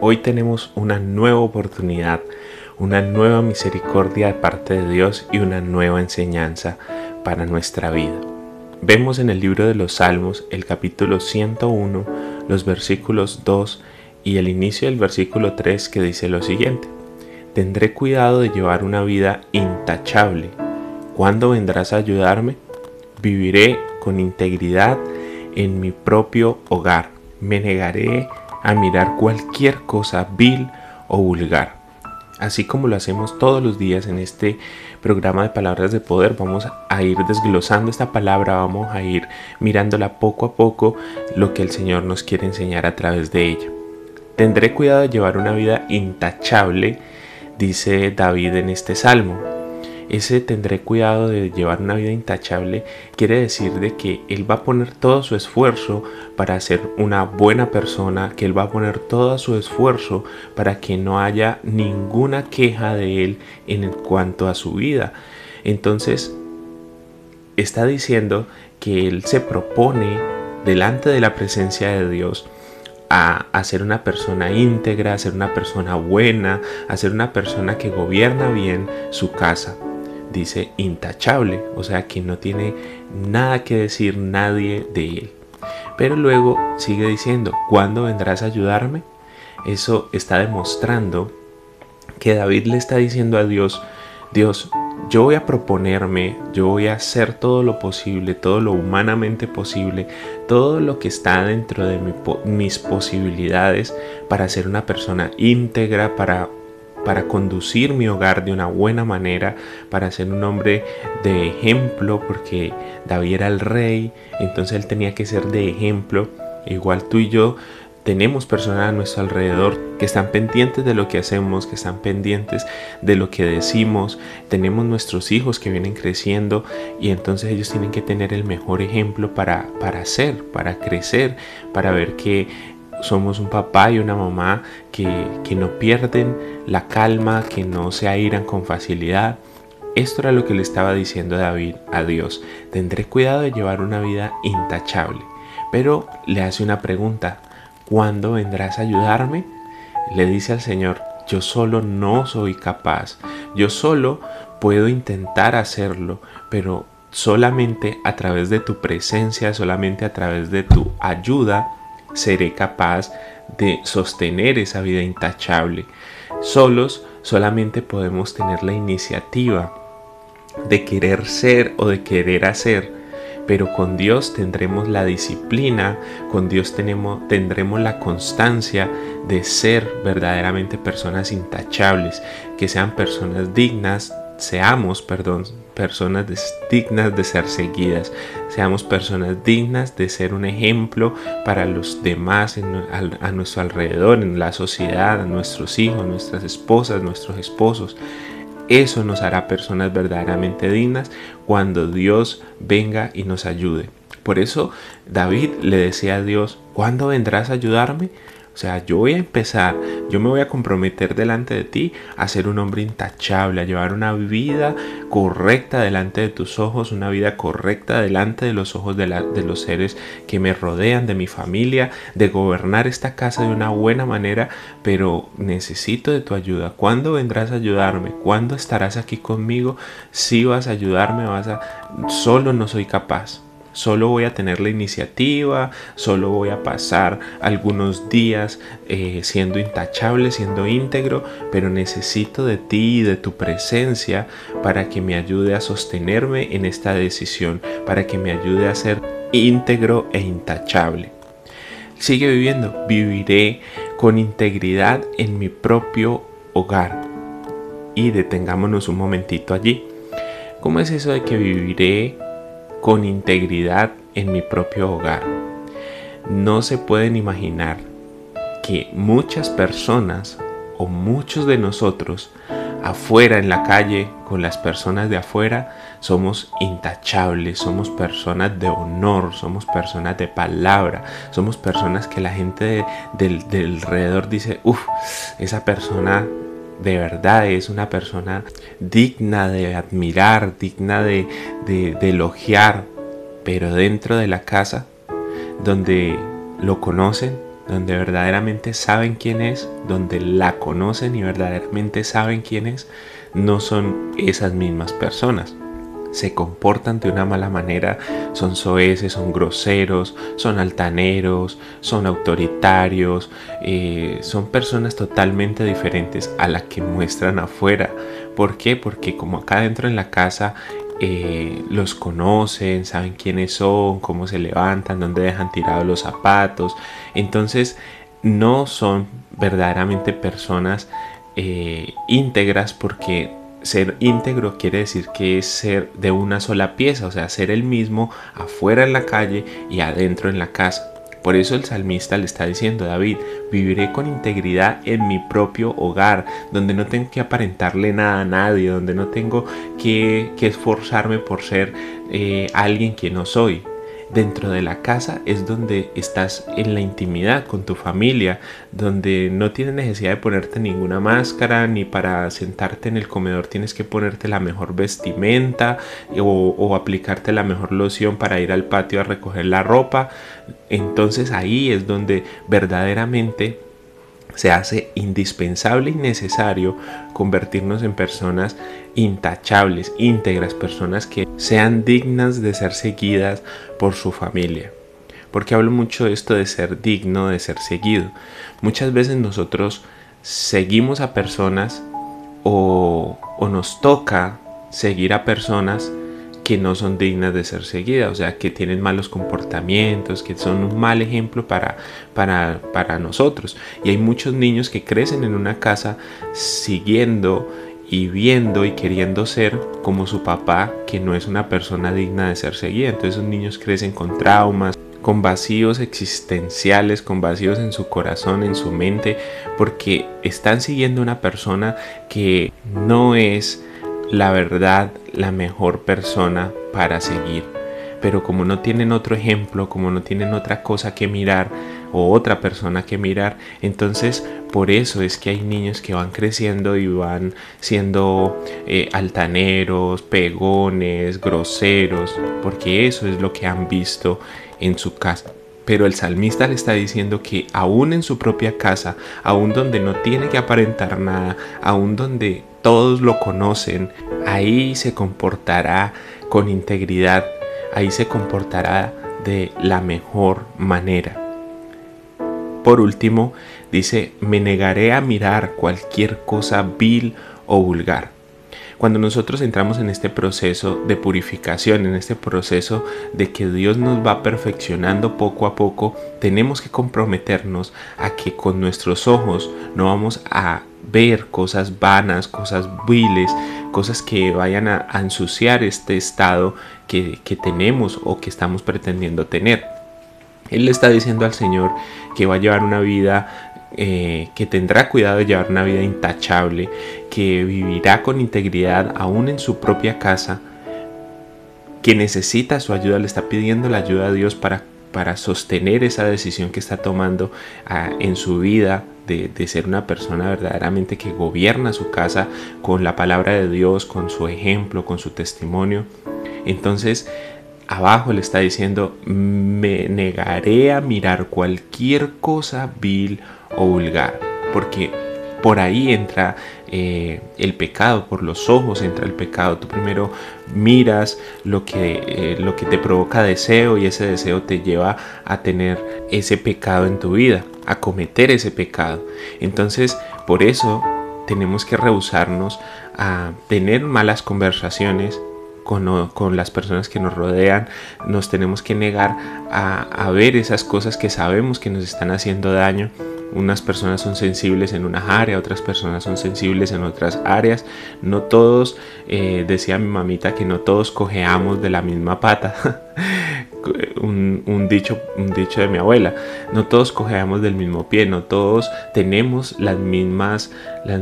Hoy tenemos una nueva oportunidad, una nueva misericordia de parte de Dios y una nueva enseñanza para nuestra vida. Vemos en el libro de los Salmos el capítulo 101, los versículos 2 y el inicio del versículo 3 que dice lo siguiente. Tendré cuidado de llevar una vida intachable. ¿Cuándo vendrás a ayudarme? Viviré con integridad en mi propio hogar. Me negaré a mirar cualquier cosa vil o vulgar. Así como lo hacemos todos los días en este programa de palabras de poder, vamos a ir desglosando esta palabra, vamos a ir mirándola poco a poco lo que el Señor nos quiere enseñar a través de ella. Tendré cuidado de llevar una vida intachable, dice David en este salmo ese tendré cuidado de llevar una vida intachable quiere decir de que él va a poner todo su esfuerzo para ser una buena persona, que él va a poner todo su esfuerzo para que no haya ninguna queja de él en cuanto a su vida. Entonces, está diciendo que él se propone delante de la presencia de Dios a, a, ser una persona íntegra, a ser una persona buena, a ser una persona que gobierna bien su casa dice intachable, o sea que no tiene nada que decir nadie de él. Pero luego sigue diciendo, ¿cuándo vendrás a ayudarme? Eso está demostrando que David le está diciendo a Dios, Dios, yo voy a proponerme, yo voy a hacer todo lo posible, todo lo humanamente posible, todo lo que está dentro de mis posibilidades para ser una persona íntegra, para para conducir mi hogar de una buena manera, para ser un hombre de ejemplo, porque David era el rey, entonces él tenía que ser de ejemplo. Igual tú y yo tenemos personas a nuestro alrededor que están pendientes de lo que hacemos, que están pendientes de lo que decimos. Tenemos nuestros hijos que vienen creciendo y entonces ellos tienen que tener el mejor ejemplo para, para ser, para crecer, para ver que somos un papá y una mamá que, que no pierden la calma, que no se airan con facilidad. Esto era lo que le estaba diciendo David a Dios. Tendré cuidado de llevar una vida intachable. Pero le hace una pregunta. ¿Cuándo vendrás a ayudarme? Le dice al Señor, yo solo no soy capaz. Yo solo puedo intentar hacerlo, pero solamente a través de tu presencia, solamente a través de tu ayuda, seré capaz de sostener esa vida intachable. Solos solamente podemos tener la iniciativa de querer ser o de querer hacer, pero con Dios tendremos la disciplina, con Dios tenemos, tendremos la constancia de ser verdaderamente personas intachables, que sean personas dignas seamos, perdón, personas dignas de ser seguidas, seamos personas dignas de ser un ejemplo para los demás a, nuestro alrededor, en la sociedad, a nuestros hijos, nuestras esposas, nuestros esposos. Eso nos hará personas verdaderamente dignas cuando Dios venga y nos ayude. Por eso David le decía a Dios, ¿cuándo vendrás a ayudarme? Sea, yo voy a empezar, yo me voy a comprometer delante de ti a ser un hombre intachable, a llevar una vida correcta delante de tus ojos, una vida correcta delante de los ojos de, de los seres que me rodean, de mi familia, de gobernar esta casa de una buena manera, pero necesito de tu ayuda. ¿Cuándo vendrás a ayudarme? ¿Cuándo estarás aquí conmigo? Si vas a ayudarme, vas a... Solo no soy capaz. Solo voy a tener la iniciativa, solo voy a pasar algunos días eh, siendo intachable, siendo íntegro, pero necesito de ti y de tu presencia para que me ayude a sostenerme en esta decisión, para que me ayude a ser íntegro e intachable. Sigue viviendo, viviré con integridad en mi propio hogar. Y detengámonos un momentito allí. ¿Cómo es eso de que viviré con integridad en mi propio hogar. No se pueden imaginar que muchas personas o muchos de nosotros afuera en la calle, con las personas de afuera, somos intachables, somos personas de honor, somos personas de palabra, somos personas que la gente del, alrededor dice, uff, esa persona de verdad es una persona digna de admirar, digna de, de, elogiar, pero dentro de la casa, donde lo conocen, donde verdaderamente saben quién es, donde la conocen y verdaderamente saben quién es, no son esas mismas personas. Se comportan de una mala manera, son soeces, son groseros, son altaneros, son autoritarios, eh, son personas totalmente diferentes a las que muestran afuera. ¿Por qué? Porque como acá dentro en la casa eh, los conocen, saben quiénes son, cómo se levantan, dónde dejan tirados los zapatos. Entonces no son verdaderamente personas eh, íntegras porque ser íntegro quiere decir que es ser de una sola pieza, o sea, ser el mismo afuera en la calle y adentro en la casa. Por eso el salmista le está diciendo, David, viviré con integridad en mi propio hogar, donde no tengo que aparentarle nada a nadie, donde no tengo que, esforzarme por ser eh, alguien que no soy. Dentro de la casa es donde estás en la intimidad con tu familia, donde no tienes necesidad de ponerte ninguna máscara, ni para sentarte en el comedor tienes que ponerte la mejor vestimenta o, aplicarte la mejor loción para ir al patio a recoger la ropa. Entonces ahí es donde verdaderamente se hace indispensable y necesario convertirnos en personas intachables, íntegras, personas que sean dignas de ser seguidas por su familia. Porque hablo mucho de esto de ser digno, de ser seguido. Muchas veces nosotros seguimos a personas o, o nos toca seguir a personas que no son dignas de ser seguidas, o sea, que tienen malos comportamientos, que son un mal ejemplo para, para, para nosotros. Y hay muchos niños que crecen en una casa siguiendo y viendo y queriendo ser como su papá, que no es una persona digna de ser seguida. Entonces esos niños crecen con traumas, con vacíos existenciales, con vacíos en su corazón, en su mente, porque están siguiendo una persona que no es la verdad la mejor persona para seguir. Pero como no tienen otro ejemplo, como no tienen otra cosa que mirar o otra persona que mirar, entonces por eso es que hay niños que van creciendo y van siendo eh, altaneros, pegones, groseros, porque eso es lo que han visto en su casa. Pero el salmista le está diciendo que aún en su propia casa, aún donde no tiene que aparentar nada, aún donde todos lo conocen, ahí se comportará con integridad, ahí se comportará de la mejor manera. Por último, dice, me negaré a mirar cualquier cosa vil o vulgar. Cuando nosotros entramos en este proceso de purificación, en este proceso de que Dios nos va perfeccionando poco a poco, tenemos que comprometernos a que con nuestros ojos no vamos a ver cosas vanas, cosas viles, cosas que vayan a, ensuciar este estado que, que tenemos o que estamos pretendiendo tener. Él le está diciendo al Señor que va a llevar una vida eh, que tendrá cuidado de llevar una vida intachable, que vivirá con integridad aún en su propia casa, que necesita su ayuda, le está pidiendo la ayuda a Dios para, para sostener esa decisión que está tomando ah, en su vida de, de, ser una persona verdaderamente que gobierna su casa con la palabra de Dios, con su ejemplo, con su testimonio. Entonces, abajo le está diciendo, me negaré a mirar cualquier cosa vil o vulgar, porque por ahí entra eh, el pecado, por los ojos entra el pecado. Tú primero miras lo que, eh, lo que te provoca deseo y ese deseo te lleva a tener ese pecado en tu vida, a cometer ese pecado. Entonces, por eso tenemos que rehusarnos a tener malas conversaciones, con, las personas que nos rodean, nos tenemos que negar a, a, ver esas cosas que sabemos que nos están haciendo daño unas personas son sensibles en una área, otras personas son sensibles en otras áreas. No todos, eh, decía mi mamita, que no todos cojeamos de la misma pata. un, dicho, un dicho de mi abuela, no todos cojeamos del mismo pie, no todos tenemos las mismas, las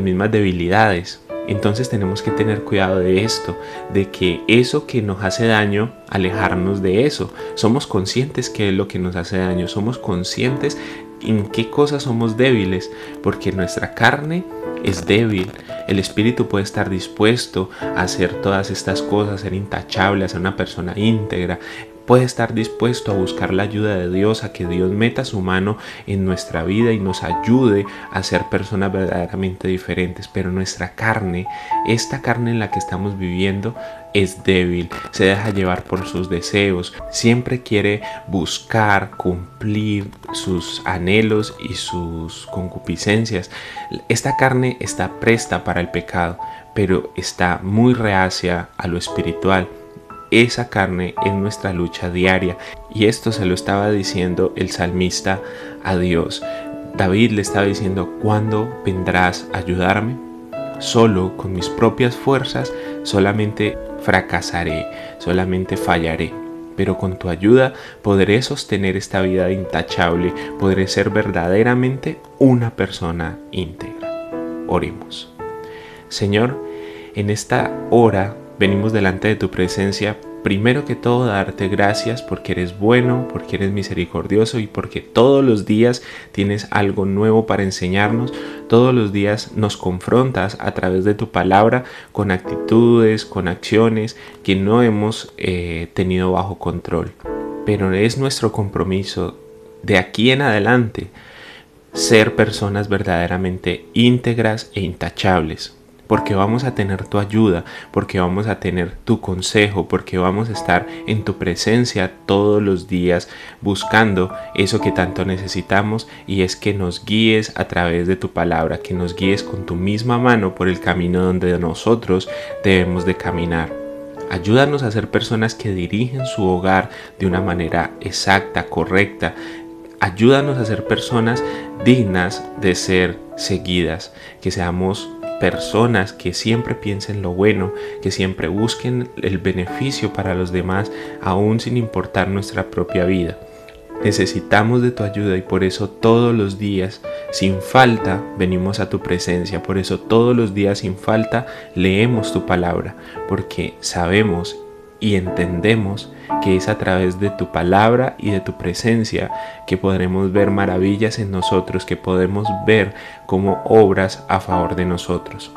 mismas debilidades. Entonces tenemos que tener cuidado de esto, de que eso que nos hace daño, alejarnos de eso. Somos conscientes que es lo que nos hace daño, somos conscientes en qué cosas somos débiles, porque nuestra carne es débil. El espíritu puede estar dispuesto a hacer todas estas cosas, ser intachable, a ser una persona íntegra, puede estar dispuesto a buscar la ayuda de Dios, a que Dios meta su mano en nuestra vida y nos ayude a ser personas verdaderamente diferentes. Pero nuestra carne, esta carne en la que estamos viviendo, es débil, se deja llevar por sus deseos, siempre quiere buscar, cumplir sus anhelos y sus concupiscencias. Esta carne está presta para el pecado, pero está muy reacia a lo espiritual esa carne en nuestra lucha diaria. Y esto se lo estaba diciendo el salmista a Dios. David le estaba diciendo, ¿cuándo vendrás a ayudarme? Solo con mis propias fuerzas solamente fracasaré, solamente fallaré. Pero con tu ayuda podré sostener esta vida intachable, podré ser verdaderamente una persona íntegra. Oremos. Señor, en esta hora venimos delante de tu presencia primero que todo darte gracias porque eres bueno, porque eres misericordioso y porque todos los días tienes algo nuevo para enseñarnos, todos los días nos confrontas a través de tu palabra con actitudes, con acciones que no hemos eh, tenido bajo control. Pero es nuestro compromiso de aquí en adelante ser personas verdaderamente íntegras e intachables, porque vamos a tener tu ayuda, porque vamos a tener tu consejo, porque vamos a estar en tu presencia todos los días buscando eso que tanto necesitamos y es que nos guíes a través de tu palabra, que nos guíes con tu misma mano por el camino donde nosotros debemos de caminar. Ayúdanos a ser personas que dirigen su hogar de una manera exacta, correcta. Ayúdanos a ser personas dignas de ser seguidas, que seamos personas que siempre piensen lo bueno, que siempre busquen el beneficio para los demás, aún sin importar nuestra propia vida. Necesitamos de tu ayuda y por eso todos los días, sin falta, venimos a tu presencia. Por eso todos los días, sin falta, leemos tu palabra, porque sabemos y entendemos que es a través de tu palabra y de tu presencia que podremos ver maravillas en nosotros, que podemos ver como obras a favor de nosotros.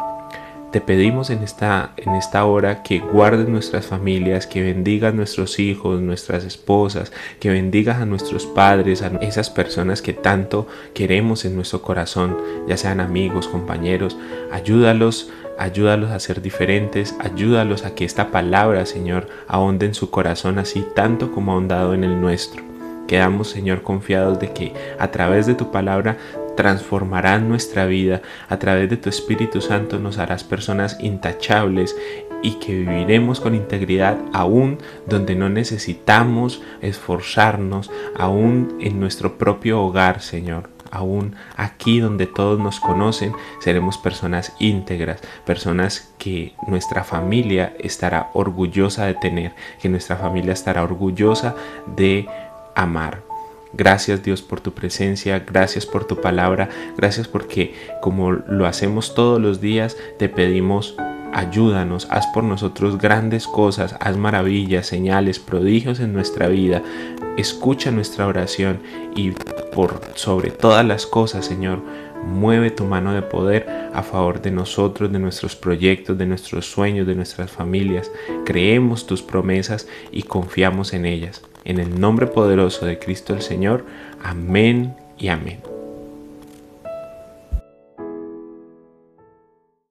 Te pedimos en esta, en esta hora que guardes nuestras familias, que bendigas nuestros hijos, nuestras esposas, que bendigas a nuestros padres, a esas personas que tanto queremos en nuestro corazón, ya sean amigos, compañeros. Ayúdalos ayúdalos a ser diferentes, ayúdalos a que esta palabra, Señor, ahonde en su corazón así tanto como ha ahondado en el nuestro. Quedamos, Señor, confiados de que a través de tu palabra transformarás nuestra vida, a través de tu Espíritu Santo nos harás personas intachables y que viviremos con integridad aún donde no necesitamos esforzarnos, aún en nuestro propio hogar, Señor aún aquí donde todos nos conocen, seremos personas íntegras, personas que nuestra familia estará orgullosa de tener, que nuestra familia estará orgullosa de amar. Gracias Dios por tu presencia, gracias por tu palabra, gracias porque como lo hacemos todos los días, te pedimos ayúdanos, haz por nosotros grandes cosas, haz maravillas, señales, prodigios en nuestra vida. Escucha nuestra oración y por sobre todas las cosas, Señor, mueve tu mano de poder a favor de nosotros, de nuestros proyectos, de nuestros sueños, de nuestras familias. Creemos tus promesas y confiamos en ellas. En el nombre poderoso de Cristo el Señor. Amén y amén.